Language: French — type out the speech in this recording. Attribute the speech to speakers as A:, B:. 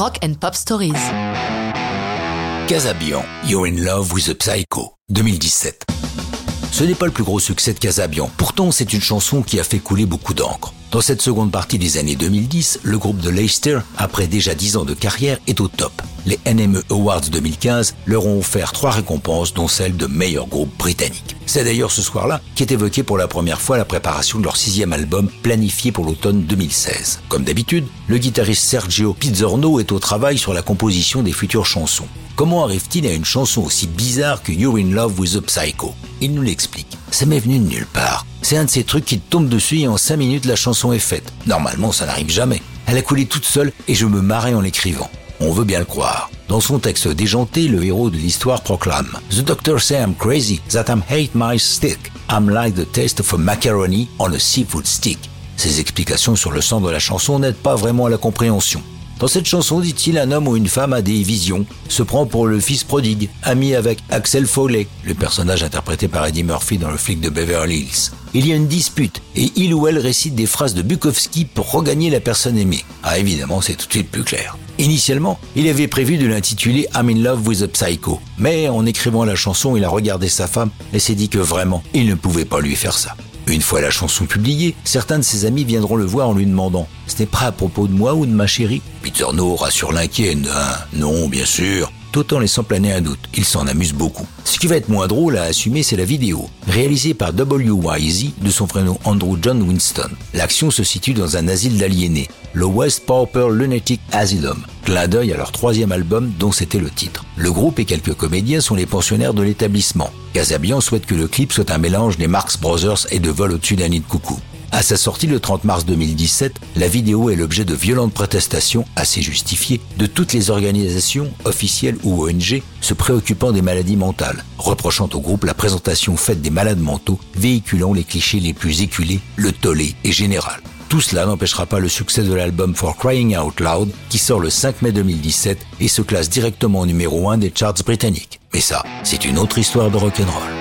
A: Rock and Pop Stories.
B: Casabian, You're in Love with a Psycho, 2017. Ce n'est pas le plus gros succès de Casabian, pourtant c'est une chanson qui a fait couler beaucoup d'encre. Dans cette seconde partie des années 2010, le groupe de Leicester, après déjà 10 ans de carrière, est au top. Les NME Awards 2015 leur ont offert trois récompenses, dont celle de meilleur groupe britannique. C'est d'ailleurs ce soir-là qu'est évoqué pour la première fois la préparation de leur sixième album planifié pour l'automne 2016. Comme d'habitude, le guitariste Sergio Pizzorno est au travail sur la composition des futures chansons. Comment arrive-t-il à une chanson aussi bizarre que You're in Love with a Psycho? Il nous l'explique. Ça m'est venu de nulle part. C'est un de ces trucs qui te tombent dessus et en 5 minutes la chanson est faite. Normalement ça n'arrive jamais. Elle a coulé toute seule et je me marrais en l'écrivant. On veut bien le croire. Dans son texte déjanté, le héros de l'histoire proclame The doctor say I'm crazy, that I'm hate my stick. I'm like the taste of a macaroni on a seafood stick. Ces explications sur le sens de la chanson n'aident pas vraiment à la compréhension. Dans cette chanson, dit-il, un homme ou une femme a des visions, se prend pour le fils prodigue, ami avec Axel Foley, le personnage interprété par Eddie Murphy dans le flic de Beverly Hills. Il y a une dispute et il ou elle récite des phrases de Bukowski pour regagner la personne aimée. Ah évidemment, c'est tout de suite plus clair. Initialement, il avait prévu de l'intituler I'm in love with a psycho, mais en écrivant la chanson, il a regardé sa femme et s'est dit que vraiment, il ne pouvait pas lui faire ça. Une fois la chanson publiée, certains de ses amis viendront le voir en lui demandant N'est pas à propos de moi ou de ma chérie Peter No rassure l'inquiet Non, bien sûr tout en laissant planer un doute. Il s'en amuse beaucoup. Ce qui va être moins drôle à assumer, c'est la vidéo, réalisée par W.Y.Z. de son prénom Andrew John Winston. L'action se situe dans un asile d'aliénés, le West Pauper Lunatic Asylum, clin d'œil à leur troisième album dont c'était le titre. Le groupe et quelques comédiens sont les pensionnaires de l'établissement. Casabian souhaite que le clip soit un mélange des Marx Brothers et de Vol au-dessus d'un nid de coucou. À sa sortie le 30 mars 2017, la vidéo est l'objet de violentes protestations, assez justifiées, de toutes les organisations, officielles ou ONG, se préoccupant des maladies mentales, reprochant au groupe la présentation faite des malades mentaux, véhiculant les clichés les plus éculés, le tollé et général. Tout cela n'empêchera pas le succès de l'album For Crying Out Loud, qui sort le 5 mai 2017 et se classe directement au numéro 1 des charts britanniques. Mais ça, c'est une autre histoire de rock'n'roll.